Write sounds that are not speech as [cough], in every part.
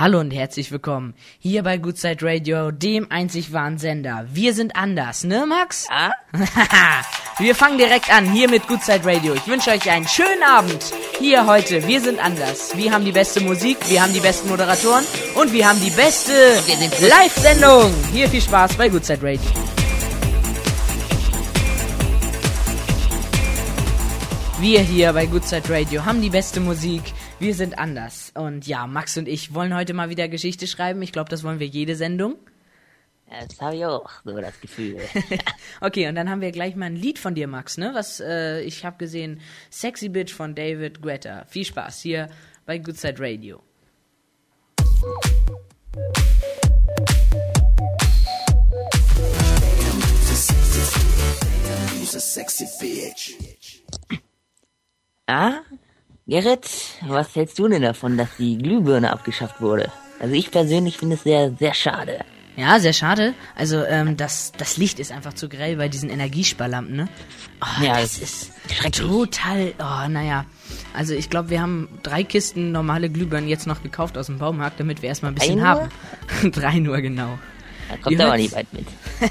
Hallo und herzlich willkommen hier bei Goodside Radio, dem einzig wahren Sender. Wir sind anders, ne Max? Ja? [laughs] wir fangen direkt an hier mit Goodside Radio. Ich wünsche euch einen schönen Abend hier heute. Wir sind anders. Wir haben die beste Musik, wir haben die besten Moderatoren und wir haben die beste Live-Sendung. Hier viel Spaß bei Goodside Radio. Wir hier bei Goodside Radio haben die beste Musik. Wir sind anders. Und ja, Max und ich wollen heute mal wieder Geschichte schreiben. Ich glaube, das wollen wir jede Sendung. Das habe ich auch so das Gefühl. [laughs] Okay, und dann haben wir gleich mal ein Lied von dir, Max, ne? Was, äh, ich habe gesehen, Sexy Bitch von David Guetta. Viel Spaß hier bei Goodside Radio. Ah? Gerrit, was hältst du denn davon, dass die Glühbirne abgeschafft wurde? Also ich persönlich finde es sehr, sehr schade. Ja, sehr schade. Also, ähm, das, das Licht ist einfach zu grell bei diesen Energiesparlampen, ne? Oh, Ja, das ist total, oh, naja. Also, ich glaube, wir haben drei Kisten normale Glühbirnen jetzt noch gekauft aus dem Baumarkt, damit wir erstmal ein bisschen Drei haben. [laughs] drei nur, genau. Da kommt aber nicht weit mit. [laughs]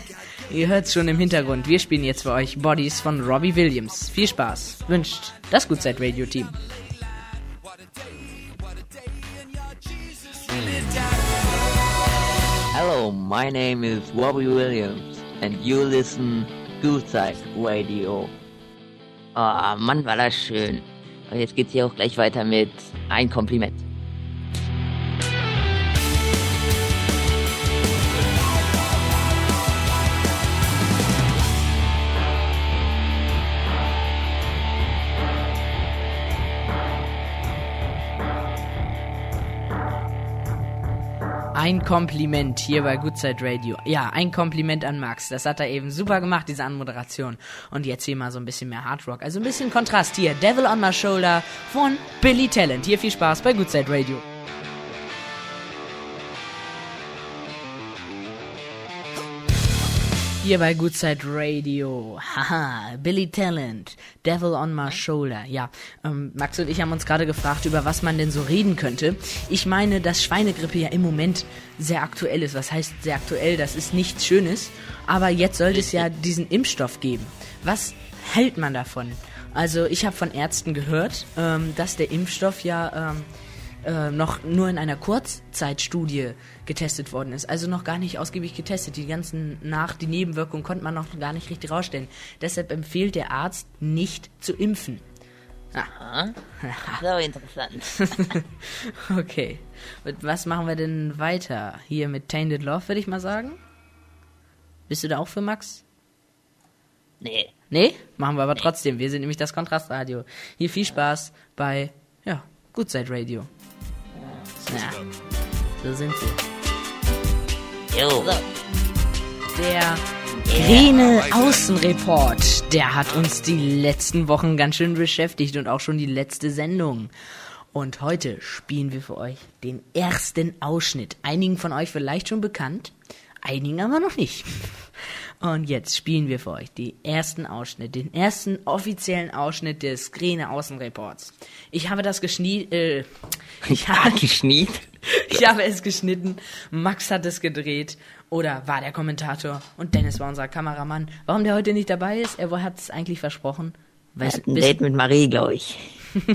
Ihr hört's schon im Hintergrund. Wir spielen jetzt für euch Bodies von Robbie Williams. Viel Spaß. Wünscht das Goodside Radio Team. Hello, my name is Robbie Williams and you listen Goodside Radio. Oh, Mann, war das schön. Und jetzt geht's hier auch gleich weiter mit ein Kompliment. Ein Kompliment hier bei Goodside Radio. Ja, ein Kompliment an Max. Das hat er eben super gemacht, diese Anmoderation. Und jetzt hier mal so ein bisschen mehr Hard Rock. Also ein bisschen Kontrast hier. Devil on My Shoulder von Billy Talent. Hier viel Spaß bei Goodside Radio. Hier bei Goodside Radio. Haha, Billy Talent, Devil on My Shoulder. Ja, ähm, Max und ich haben uns gerade gefragt, über was man denn so reden könnte. Ich meine, dass Schweinegrippe ja im Moment sehr aktuell ist. Was heißt sehr aktuell? Das ist nichts Schönes. Aber jetzt sollte es ja diesen Impfstoff geben. Was hält man davon? Also ich habe von Ärzten gehört, ähm, dass der Impfstoff ja ähm, äh, noch nur in einer Kurzzeitstudie getestet worden ist. Also noch gar nicht ausgiebig getestet. Die ganzen nach, die Nebenwirkungen konnte man noch gar nicht richtig rausstellen. Deshalb empfiehlt der Arzt nicht zu impfen. Ah, [laughs] so interessant. [laughs] okay. Und was machen wir denn weiter? Hier mit Tainted Love, würde ich mal sagen. Bist du da auch für Max? Nee. Nee? Machen wir aber trotzdem. Wir sind nämlich das Kontrastradio. Hier viel Spaß bei, ja, Goodside Radio. Ja, so sind sie. Jo. Der grüne Außenreport, der hat uns die letzten Wochen ganz schön beschäftigt und auch schon die letzte Sendung. Und heute spielen wir für euch den ersten Ausschnitt. Einigen von euch vielleicht schon bekannt, einigen aber noch nicht. Und jetzt spielen wir für euch den ersten Ausschnitt, den ersten offiziellen Ausschnitt des Grüne Außenreports. Ich habe das geschniet, äh, ich [laughs] habe, Geschniet. [laughs] ich habe es geschnitten, Max hat es gedreht oder war der Kommentator und Dennis war unser Kameramann. Warum der heute nicht dabei ist, er hat es eigentlich versprochen. Weiß, Hat ein Date mit Marie, glaube ich. [laughs]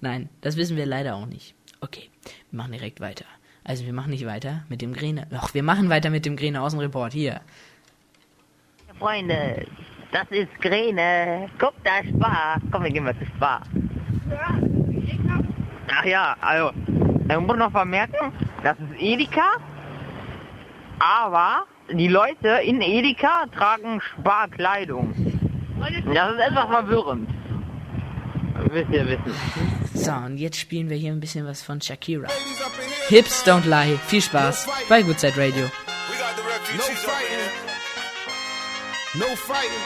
Nein, das wissen wir leider auch nicht. Okay, wir machen direkt weiter. Also wir machen nicht weiter mit dem Grene. Doch, wir machen weiter mit dem Grene Außenreport. Hier. Freunde, das ist Grene. Guck, da ist Spar. Komm, wir gehen mal zu Spar. Ach ja, also, man muss noch vermerken, das ist Edeka, aber die Leute in Edeka tragen Sparkleidung. Das ist etwas verwirrend. Wisst ihr wissen. So, und jetzt spielen wir hier ein bisschen was von Shakira. Hips don't lie. Viel Spaß bei Goodside Radio. No No fighting.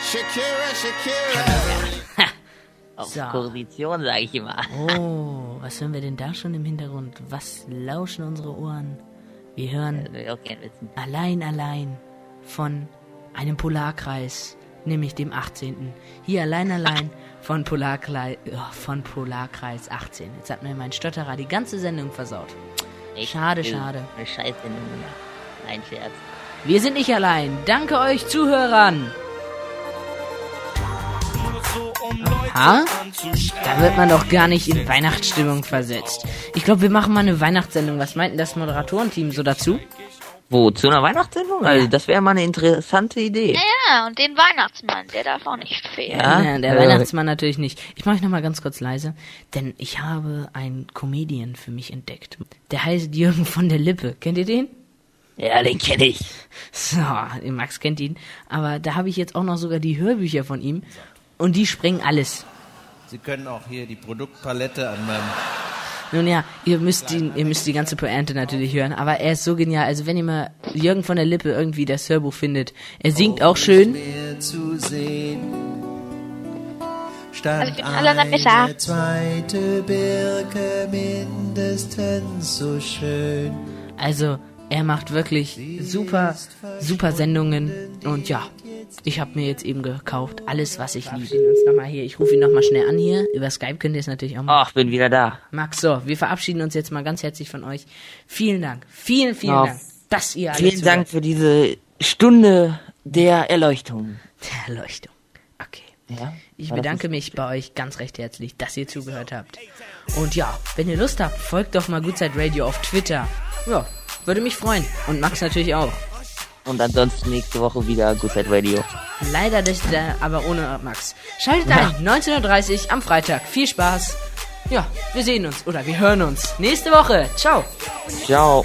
Shakira, Shakira. [laughs] Auf So. Position, sage ich immer. Oh, was hören wir denn da schon im Hintergrund? Was lauschen unsere Ohren? Wir hören ich. Allein, allein von einem Polarkreis, nämlich dem 18. Hier allein, allein [laughs] von, Polarkreis, von Polarkreis 18. Jetzt hat mir mein Stotterer die ganze Sendung versaut. Echt Schade, schade. Eine Scheißsendung gemacht. Ein Scherz. Wir sind nicht allein. Danke euch Zuhörern. Ha? Da wird man doch gar nicht in Weihnachtsstimmung versetzt. Ich glaube, wir machen mal eine Weihnachtssendung. Was meint denn das Moderatorenteam so dazu? Wo, zu einer Weihnachtssendung? Also, das wäre mal eine interessante Idee. Ja, und den Weihnachtsmann, der darf auch nicht fehlen. Ja, Ja, der äh, Weihnachtsmann natürlich nicht. Ich mache euch noch mal ganz kurz leise, denn ich habe einen Comedian für mich entdeckt. Der heißt Jürgen von der Lippe. Kennt ihr den? Ja, den kenne ich. So, Max kennt ihn. Aber da habe ich jetzt auch noch sogar die Hörbücher von ihm. Und die sprengen alles. Sie können auch hier die Produktpalette an meinem Nun ja, ihr müsst ihn, ihr müsst die ganze Pointe natürlich hören, aber er ist so genial. Also wenn ihr mal Jürgen von der Lippe irgendwie das Hörbuch findet, er singt auch schön. Stand Also eine zweite Birke mindestens so schön. Also er macht wirklich super, super Sendungen und ja, ich habe mir jetzt eben gekauft alles, was ich liebe. Uns noch mal hier, ich rufe ihn noch mal schnell an hier. Über Skype könnt ihr es natürlich auch machen. Ach, bin wieder da. Max, so, wir verabschieden uns jetzt mal ganz herzlich von euch. Vielen Dank, vielen, vielen Ja. Dank, dass ihr alle Vielen. Dank für diese Stunde der Erleuchtung. Der Erleuchtung. Okay. Ja? Ich bedanke mich bei euch ganz recht herzlich, dass ihr zugehört habt. Und ja, wenn ihr Lust habt, folgt doch mal Goodside Radio auf Twitter. Ja, würde mich freuen. Und Max natürlich auch. Und ansonsten nächste Woche wieder Good Side Radio. Leider nicht, äh, aber ohne Max. Schaltet ein, 19.30 Uhr am Freitag. Viel Spaß. Ja, wir sehen uns oder wir hören uns nächste Woche. Ciao. Ciao.